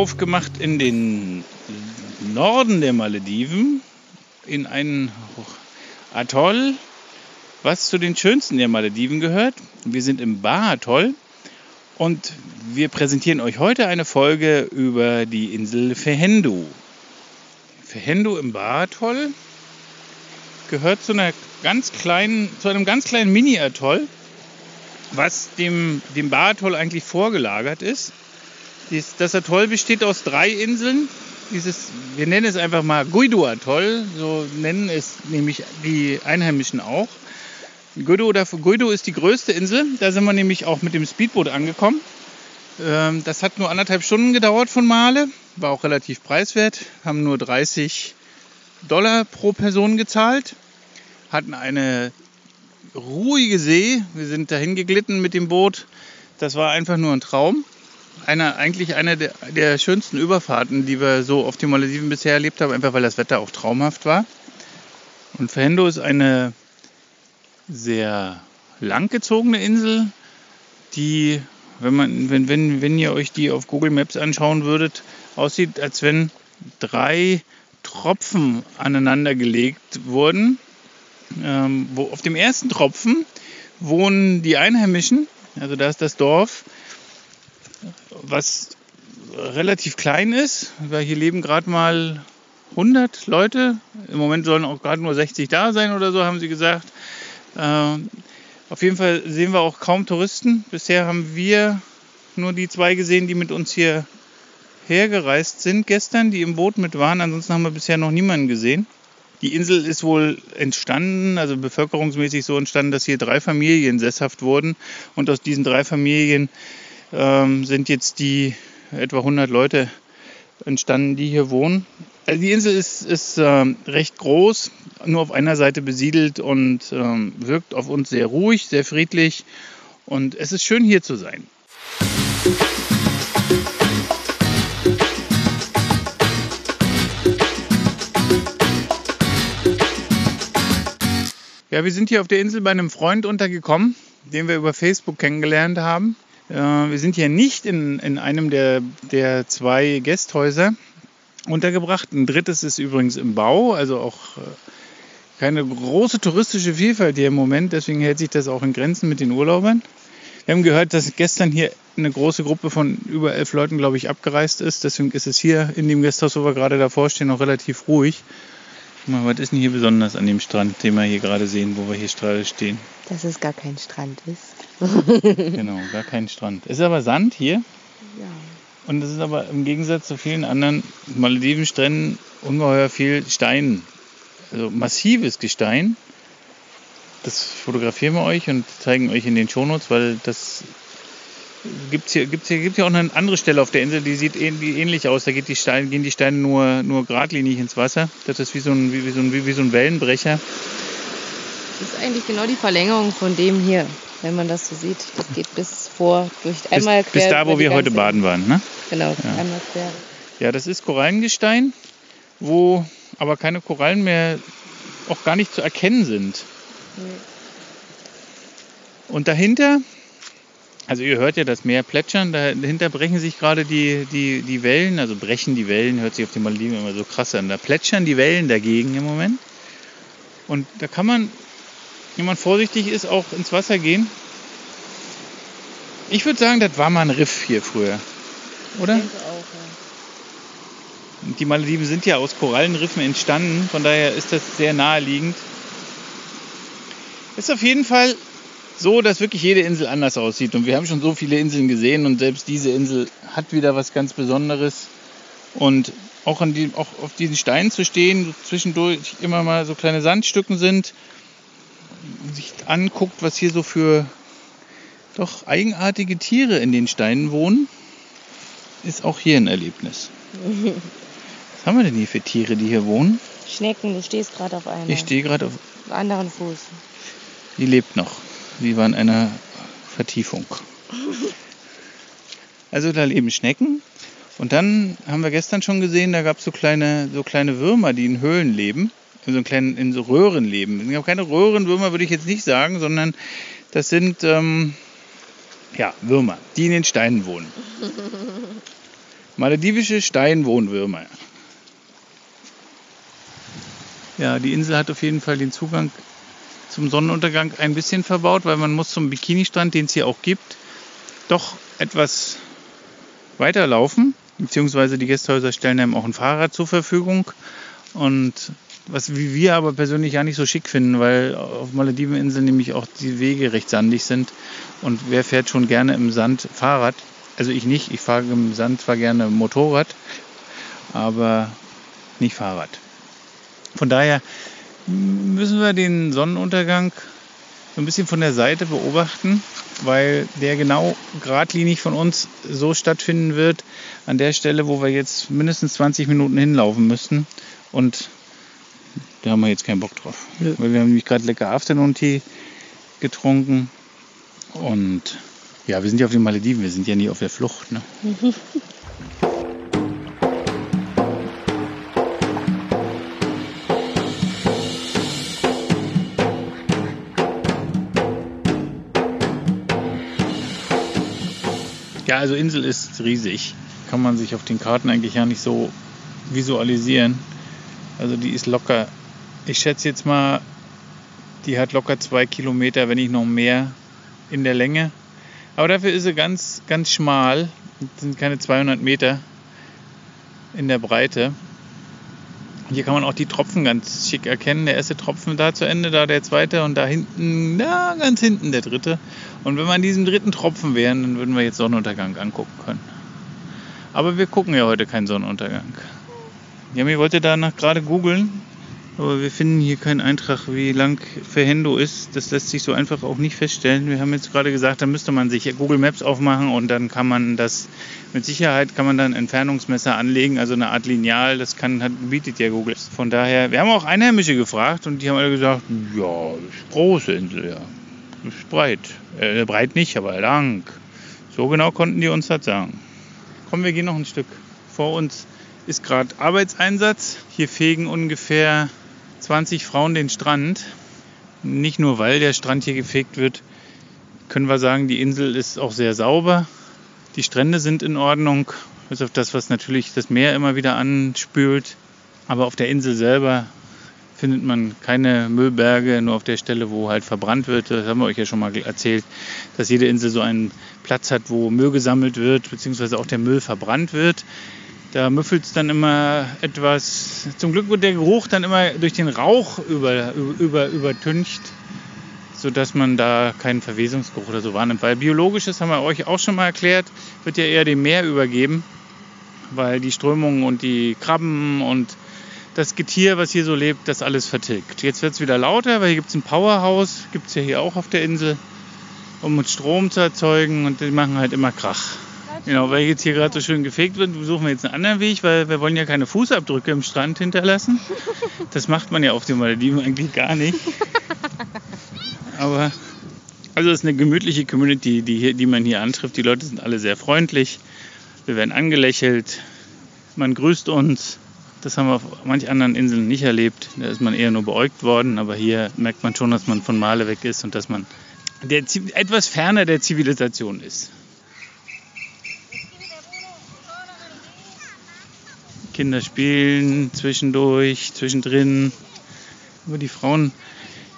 Aufgemacht in den Norden der Malediven, in einen Atoll, was zu den schönsten der Malediven gehört. Wir sind im Ba-Atoll und wir präsentieren euch heute eine Folge über die Insel Fehendu. Fehendu im Ba-Atoll gehört zu einer ganz kleinen, zu einem ganz kleinen Mini-Atoll, was dem, dem Ba-Atoll eigentlich vorgelagert ist. Dies, das Atoll besteht aus drei Inseln. Dieses, wir nennen es einfach mal Guido-Atoll, so nennen es nämlich die Einheimischen auch. Guido, oder, Guido ist die größte Insel, da sind wir nämlich auch mit dem Speedboot angekommen. Ähm, das hat nur anderthalb Stunden gedauert von Male, war auch relativ preiswert, haben nur 30 Dollar pro Person gezahlt, hatten eine ruhige See, wir sind dahin geglitten mit dem Boot, das war einfach nur ein Traum einer, eigentlich eine der, der, schönsten Überfahrten, die wir so auf den Malediven bisher erlebt haben, einfach weil das Wetter auch traumhaft war. Und Fahendo ist eine sehr langgezogene Insel, die, wenn, man, wenn, wenn, wenn ihr euch die auf Google Maps anschauen würdet, aussieht, als wenn drei Tropfen aneinander gelegt wurden. Ähm, wo auf dem ersten Tropfen wohnen die Einheimischen, also da ist das Dorf, was relativ klein ist, weil hier leben gerade mal 100 Leute. Im Moment sollen auch gerade nur 60 da sein oder so, haben sie gesagt. Äh, auf jeden Fall sehen wir auch kaum Touristen. Bisher haben wir nur die zwei gesehen, die mit uns hier hergereist sind gestern, die im Boot mit waren. Ansonsten haben wir bisher noch niemanden gesehen. Die Insel ist wohl entstanden, also bevölkerungsmäßig so entstanden, dass hier drei Familien sesshaft wurden. Und aus diesen drei Familien ähm, sind jetzt die etwa 100 Leute entstanden, die hier wohnen. Also die Insel ist, ist ähm, recht groß, nur auf einer Seite besiedelt und ähm, wirkt auf uns sehr ruhig, sehr friedlich. Und es ist schön hier zu sein. Ja, wir sind hier auf der Insel bei einem Freund untergekommen, den wir über Facebook kennengelernt haben. Äh, wir sind hier nicht in, in einem der, der zwei Gästhäuser untergebracht. Ein drittes ist übrigens im Bau, also auch äh, keine große touristische Vielfalt hier im Moment. Deswegen hält sich das auch in Grenzen mit den Urlaubern. Wir haben gehört, dass gestern hier eine große Gruppe von über elf Leuten, glaube ich, abgereist ist. Deswegen ist es hier in dem Gasthaus, wo wir gerade davor stehen, noch relativ ruhig. Mal, was ist denn hier besonders an dem Strand, den wir hier gerade sehen, wo wir hier gerade stehen? Dass es gar kein Strand ist. genau, gar kein Strand. Es ist aber Sand hier. Ja. Und es ist aber im Gegensatz zu vielen anderen Maledivenstränden ungeheuer viel Stein. Also massives Gestein. Das fotografieren wir euch und zeigen euch in den Shownotes, weil das gibt's hier, gibt's hier, gibt's hier auch eine andere Stelle auf der Insel, die sieht ähnlich aus. Da die Steine, gehen die Steine nur, nur geradlinig ins Wasser. Das ist wie so ein, wie, so ein, wie so ein Wellenbrecher. Das ist eigentlich genau die Verlängerung von dem hier, wenn man das so sieht. Das geht bis vor, durch einmal bis, quer. Bis da, wo wir heute baden waren, ne? Genau, ja. einmal quer. Ja, das ist Korallengestein, wo aber keine Korallen mehr auch gar nicht zu erkennen sind. Nee. Und dahinter also ihr hört ja das Meer plätschern, dahinter brechen sich gerade die, die, die Wellen, also brechen die Wellen, hört sich auf den Malediven immer so krass an. Da plätschern die Wellen dagegen im Moment. Und da kann man, wenn man vorsichtig ist, auch ins Wasser gehen. Ich würde sagen, das war mal ein Riff hier früher. Oder? Ich denke auch, ja. Die Malediven sind ja aus Korallenriffen entstanden, von daher ist das sehr naheliegend. Ist auf jeden Fall so, dass wirklich jede Insel anders aussieht. Und wir haben schon so viele Inseln gesehen und selbst diese Insel hat wieder was ganz Besonderes. Und auch, die, auch auf diesen Steinen zu stehen, zwischendurch immer mal so kleine Sandstücken sind, sich anguckt, was hier so für doch eigenartige Tiere in den Steinen wohnen, ist auch hier ein Erlebnis. Was haben wir denn hier für Tiere, die hier wohnen? Schnecken, du stehst gerade auf einem Ich stehe gerade auf. anderen Fuß. Die lebt noch. Die war in einer Vertiefung. Also da leben Schnecken. Und dann haben wir gestern schon gesehen, da gab es so kleine, so kleine Würmer, die in Höhlen leben. In so, kleinen, in so Röhren leben. Ich habe keine Röhrenwürmer, würde ich jetzt nicht sagen, sondern das sind ähm, ja, Würmer, die in den Steinen wohnen. Maledivische Steinwohnwürmer. Ja, die Insel hat auf jeden Fall den Zugang zum Sonnenuntergang ein bisschen verbaut, weil man muss zum Bikini-Strand, den es hier auch gibt, doch etwas weiterlaufen. Beziehungsweise die Gästehäuser stellen einem auch ein Fahrrad zur Verfügung. Und was wir aber persönlich ja nicht so schick finden, weil auf Malediveninseln nämlich auch die Wege recht sandig sind. Und wer fährt schon gerne im Sand Fahrrad? Also ich nicht, ich fahre im Sand zwar gerne Motorrad, aber nicht Fahrrad. Von daher müssen wir den Sonnenuntergang so ein bisschen von der Seite beobachten, weil der genau geradlinig von uns so stattfinden wird, an der Stelle, wo wir jetzt mindestens 20 Minuten hinlaufen müssten. Und da haben wir jetzt keinen Bock drauf. Nö. Weil wir haben nämlich gerade lecker Afternoon-Tee getrunken. Und ja, wir sind ja auf den Malediven, wir sind ja nie auf der Flucht. Ne? Ja, also Insel ist riesig. Kann man sich auf den Karten eigentlich ja nicht so visualisieren. Also die ist locker, ich schätze jetzt mal, die hat locker zwei Kilometer, wenn nicht noch mehr in der Länge. Aber dafür ist sie ganz, ganz schmal. Das sind keine 200 Meter in der Breite. Hier kann man auch die Tropfen ganz schick erkennen. Der erste Tropfen da zu Ende, da der zweite und da hinten, na, ganz hinten der dritte. Und wenn wir an diesem dritten Tropfen wären, dann würden wir jetzt Sonnenuntergang angucken können. Aber wir gucken ja heute keinen Sonnenuntergang. Ja, mir wollte danach gerade googeln, aber wir finden hier keinen Eintrag, wie lang Verhendo ist. Das lässt sich so einfach auch nicht feststellen. Wir haben jetzt gerade gesagt, da müsste man sich Google Maps aufmachen und dann kann man das mit Sicherheit kann man dann Entfernungsmesser anlegen, also eine Art Lineal. Das kann bietet ja Google. Von daher, wir haben auch Einheimische gefragt und die haben alle gesagt, ja, ist große Insel, ja, ist breit, äh, breit nicht, aber lang. So genau konnten die uns das sagen. Komm, wir gehen noch ein Stück. Vor uns ist gerade Arbeitseinsatz. Hier fegen ungefähr 20 Frauen den Strand. Nicht nur, weil der Strand hier gefegt wird, können wir sagen, die Insel ist auch sehr sauber. Die Strände sind in Ordnung, bis auf das, was natürlich das Meer immer wieder anspült. Aber auf der Insel selber findet man keine Müllberge, nur auf der Stelle, wo halt verbrannt wird. Das haben wir euch ja schon mal erzählt, dass jede Insel so einen Platz hat, wo Müll gesammelt wird, beziehungsweise auch der Müll verbrannt wird. Da müffelt es dann immer etwas. Zum Glück wird der Geruch dann immer durch den Rauch über, über, übertüncht, sodass man da keinen Verwesungsgeruch oder so wahrnimmt. Weil biologisches, haben wir euch auch schon mal erklärt, wird ja eher dem Meer übergeben, weil die Strömungen und die Krabben und das Getier, was hier so lebt, das alles vertilgt. Jetzt wird es wieder lauter, weil hier gibt es ein Powerhouse, gibt es ja hier auch auf der Insel, um Strom zu erzeugen und die machen halt immer Krach. Genau, weil jetzt hier gerade so schön gefegt wird, suchen wir jetzt einen anderen Weg, weil wir wollen ja keine Fußabdrücke im Strand hinterlassen. Das macht man ja auf den Malediven eigentlich gar nicht. Aber also es ist eine gemütliche Community, die, hier, die man hier antrifft. Die Leute sind alle sehr freundlich. Wir werden angelächelt. Man grüßt uns. Das haben wir auf manch anderen Inseln nicht erlebt. Da ist man eher nur beäugt worden. Aber hier merkt man schon, dass man von Male weg ist und dass man der, etwas ferner der Zivilisation ist. Kinder spielen zwischendurch, zwischendrin. Aber die Frauen,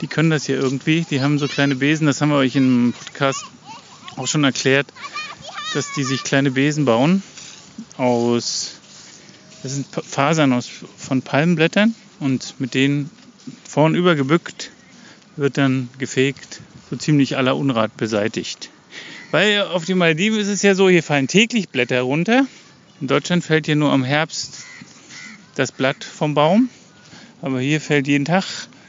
die können das hier irgendwie. Die haben so kleine Besen, das haben wir euch im Podcast auch schon erklärt, dass die sich kleine Besen bauen aus, das sind Fasern aus, von Palmenblättern und mit denen vornüber gebückt wird dann gefegt, so ziemlich aller Unrat beseitigt. Weil auf den Malediven ist es ja so, hier fallen täglich Blätter runter In Deutschland fällt hier nur am Herbst das Blatt vom Baum. Aber hier fällt jeden Tag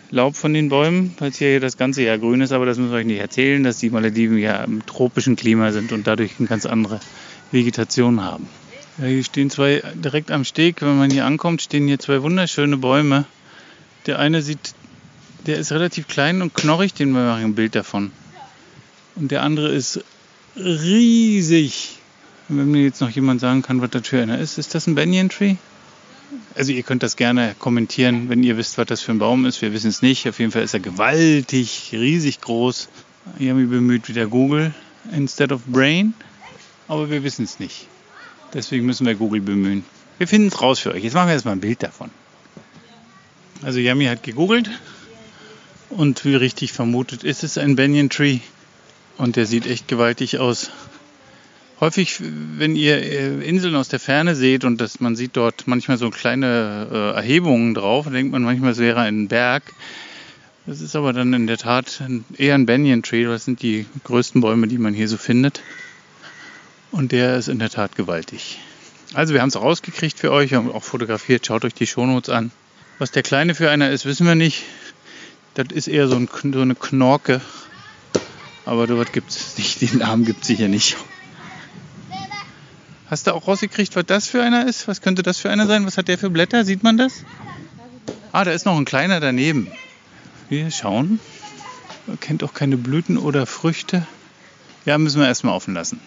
Laub von den Bäumen, weil es hier das ganze Jahr grün ist. Aber das müssen wir euch nicht erzählen, dass die Malediven ja im tropischen Klima sind und dadurch eine ganz andere Vegetation haben. Ja, hier stehen zwei direkt am Steg. Wenn man hier ankommt, stehen hier zwei wunderschöne Bäume. Der eine sieht, der ist relativ klein und knorrig, den wir machen ein Bild davon. Und der andere ist riesig. Wenn mir jetzt noch jemand sagen kann, was das für einer ist, ist das ein Banyan Tree? Also ihr könnt das gerne kommentieren, wenn ihr wisst, was das für ein Baum ist. Wir wissen es nicht. Auf jeden Fall ist er gewaltig, riesig groß. Ich habe mich bemüht wieder Google instead of Brain, aber wir wissen es nicht. Deswegen müssen wir Google bemühen. Wir finden es raus für euch. Jetzt machen wir erstmal ein Bild davon. Also Yami hat gegoogelt und wie richtig vermutet ist es ein Banyan Tree und der sieht echt gewaltig aus. Häufig, wenn ihr äh, Inseln aus der Ferne seht und das, man sieht dort manchmal so kleine äh, Erhebungen drauf, denkt man manchmal, es wäre ein Berg. Das ist aber dann in der Tat eher ein Banyan Tree. Das sind die größten Bäume, die man hier so findet. Und der ist in der Tat gewaltig. Also wir haben es rausgekriegt für euch, haben auch fotografiert. Schaut euch die Shownotes an. Was der Kleine für einer ist, wissen wir nicht. Das ist eher so, ein, so eine Knorke. Aber sowas gibt es nicht. Den Namen gibt es sicher nicht. Hast du auch rausgekriegt, was das für einer ist? Was könnte das für einer sein? Was hat der für Blätter? Sieht man das? Ah, da ist noch ein kleiner daneben. Wir schauen. Man kennt auch keine Blüten oder Früchte. Ja, müssen wir erstmal offen lassen.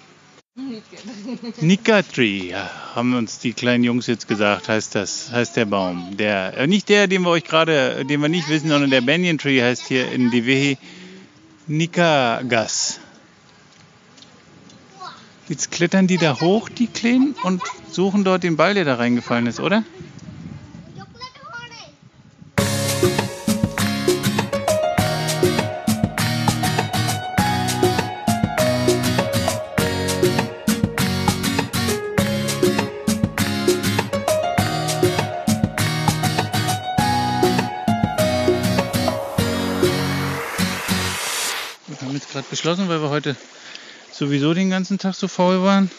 Nika Tree, ja, haben uns die kleinen Jungs jetzt gesagt, heißt das, heißt der Baum. Der, äh, nicht der, den wir euch gerade, den wir nicht wissen, sondern der Banyan Tree heißt hier in Divehi Nika Gas. Jetzt klettern die da hoch, die Kleinen, und suchen dort den Ball, der da reingefallen ist, oder? Wir haben jetzt gerade beschlossen, weil wir heute sowieso den ganzen Tag so faul waren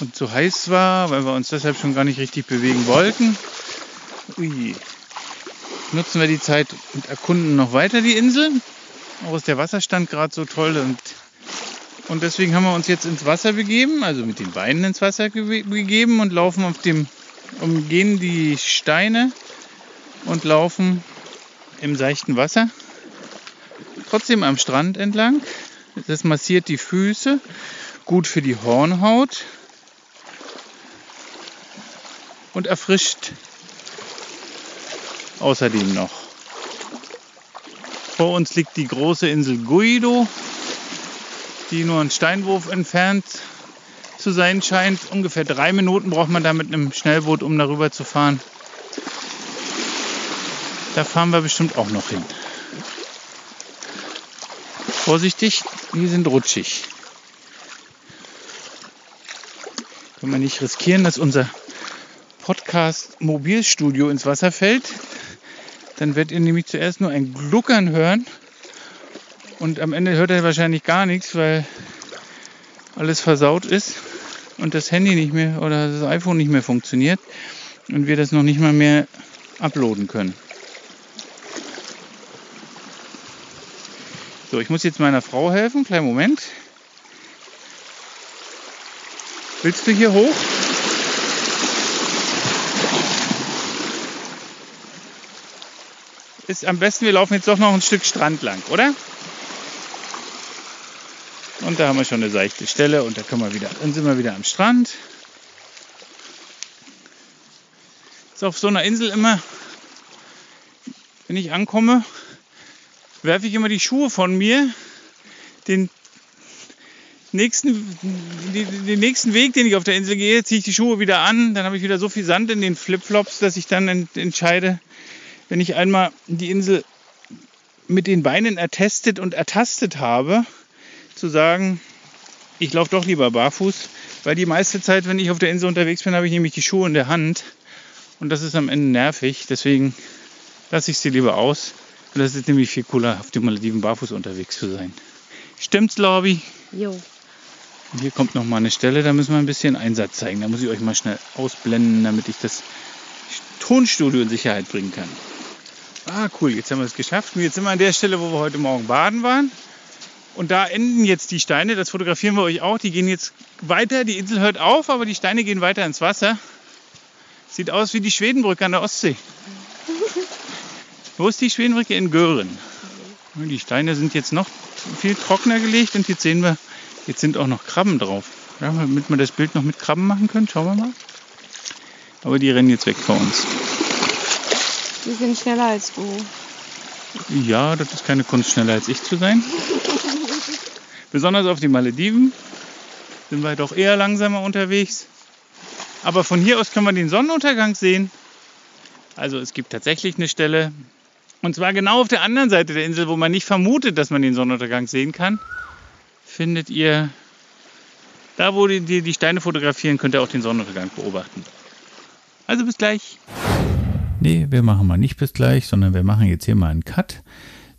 und so heiß war, weil wir uns deshalb schon gar nicht richtig bewegen wollten. Ui. Nutzen wir die Zeit und erkunden noch weiter die Insel. Auch ist der Wasserstand gerade so toll und, und deswegen haben wir uns jetzt ins Wasser begeben, also mit den Beinen ins Wasser begeben und laufen auf dem, umgehen die Steine und laufen im seichten Wasser. Trotzdem am Strand entlang. Das massiert die Füße, gut für die Hornhaut und erfrischt außerdem noch. Vor uns liegt die große Insel Guido, die nur einen Steinwurf entfernt zu sein scheint. Ungefähr drei Minuten braucht man da mit einem Schnellboot, um darüber zu fahren. Da fahren wir bestimmt auch noch hin. Vorsichtig, die sind rutschig. Können wir nicht riskieren, dass unser Podcast-Mobilstudio ins Wasser fällt. Dann werdet ihr nämlich zuerst nur ein Gluckern hören. Und am Ende hört ihr wahrscheinlich gar nichts, weil alles versaut ist und das Handy nicht mehr oder das iPhone nicht mehr funktioniert und wir das noch nicht mal mehr uploaden können. So, ich muss jetzt meiner Frau helfen. Kleinen Moment. Willst du hier hoch? Ist am besten, wir laufen jetzt doch noch ein Stück Strand lang, oder? Und da haben wir schon eine seichte Stelle und da können wir wieder, dann sind wir wieder am Strand. Ist auf so einer Insel immer, wenn ich ankomme, werfe ich immer die Schuhe von mir, den nächsten, den nächsten Weg, den ich auf der Insel gehe, ziehe ich die Schuhe wieder an, dann habe ich wieder so viel Sand in den Flipflops, dass ich dann entscheide, wenn ich einmal die Insel mit den Beinen ertestet und ertastet habe, zu sagen, ich laufe doch lieber barfuß, weil die meiste Zeit, wenn ich auf der Insel unterwegs bin, habe ich nämlich die Schuhe in der Hand und das ist am Ende nervig, deswegen lasse ich sie lieber aus. Und das ist nämlich viel cooler, auf den Malediven barfuß unterwegs zu sein. Stimmt's, Lobby? Jo. Und hier kommt noch mal eine Stelle, da müssen wir ein bisschen Einsatz zeigen. Da muss ich euch mal schnell ausblenden, damit ich das Tonstudio in Sicherheit bringen kann. Ah, cool, jetzt haben wir es geschafft. Und jetzt sind wir an der Stelle, wo wir heute Morgen baden waren. Und da enden jetzt die Steine, das fotografieren wir euch auch. Die gehen jetzt weiter, die Insel hört auf, aber die Steine gehen weiter ins Wasser. Sieht aus wie die Schwedenbrücke an der Ostsee. Wo ist die Schwedenbrücke? In Gören. Die Steine sind jetzt noch viel trockener gelegt und jetzt sehen wir, jetzt sind auch noch Krabben drauf. Ja, damit wir das Bild noch mit Krabben machen können, schauen wir mal. Aber die rennen jetzt weg vor uns. Die sind schneller als du. Ja, das ist keine Kunst, schneller als ich zu sein. Besonders auf den Malediven sind wir doch eher langsamer unterwegs. Aber von hier aus können wir den Sonnenuntergang sehen. Also es gibt tatsächlich eine Stelle, und zwar genau auf der anderen Seite der Insel, wo man nicht vermutet, dass man den Sonnenuntergang sehen kann, findet ihr, da wo die, die Steine fotografieren, könnt ihr auch den Sonnenuntergang beobachten. Also bis gleich. Nee, wir machen mal nicht bis gleich, sondern wir machen jetzt hier mal einen Cut.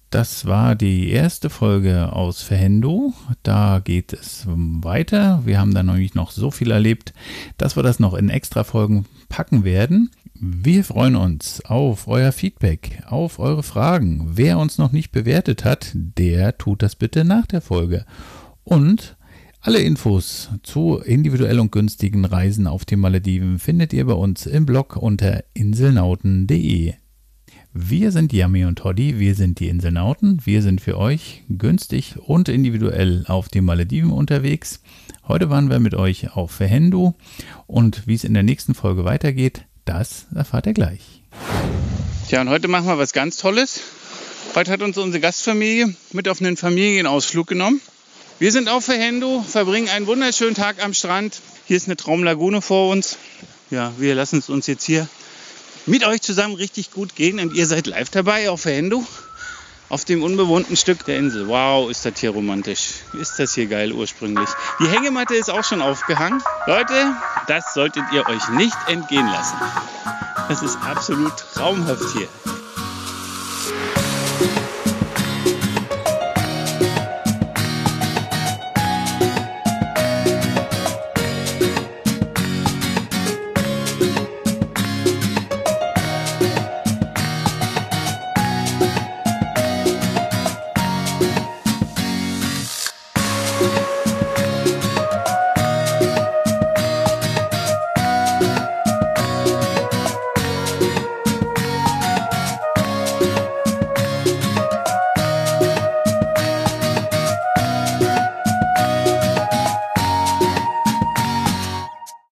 Das war die erste Folge aus Verhendo. Da geht es weiter. Wir haben da nämlich noch so viel erlebt, dass wir das noch in extra Folgen packen werden. Wir freuen uns auf euer Feedback, auf eure Fragen. Wer uns noch nicht bewertet hat, der tut das bitte nach der Folge. Und alle Infos zu individuell und günstigen Reisen auf den Malediven findet ihr bei uns im Blog unter inselnauten.de. Wir sind Yami und Toddy, wir sind die Inselnauten, wir sind für euch günstig und individuell auf den Malediven unterwegs. Heute waren wir mit euch auf Verhendo und wie es in der nächsten Folge weitergeht, das erfahrt ihr gleich. Tja, und heute machen wir was ganz Tolles. Heute hat uns unsere Gastfamilie mit auf einen Familienausflug genommen. Wir sind auf Verhendo, verbringen einen wunderschönen Tag am Strand. Hier ist eine Traumlagune vor uns. Ja, wir lassen es uns jetzt hier mit euch zusammen richtig gut gehen und ihr seid live dabei auf Verhendo auf dem unbewohnten Stück der Insel. Wow, ist das hier romantisch. Ist das hier geil ursprünglich. Die Hängematte ist auch schon aufgehangen. Leute, das solltet ihr euch nicht entgehen lassen. Das ist absolut traumhaft hier.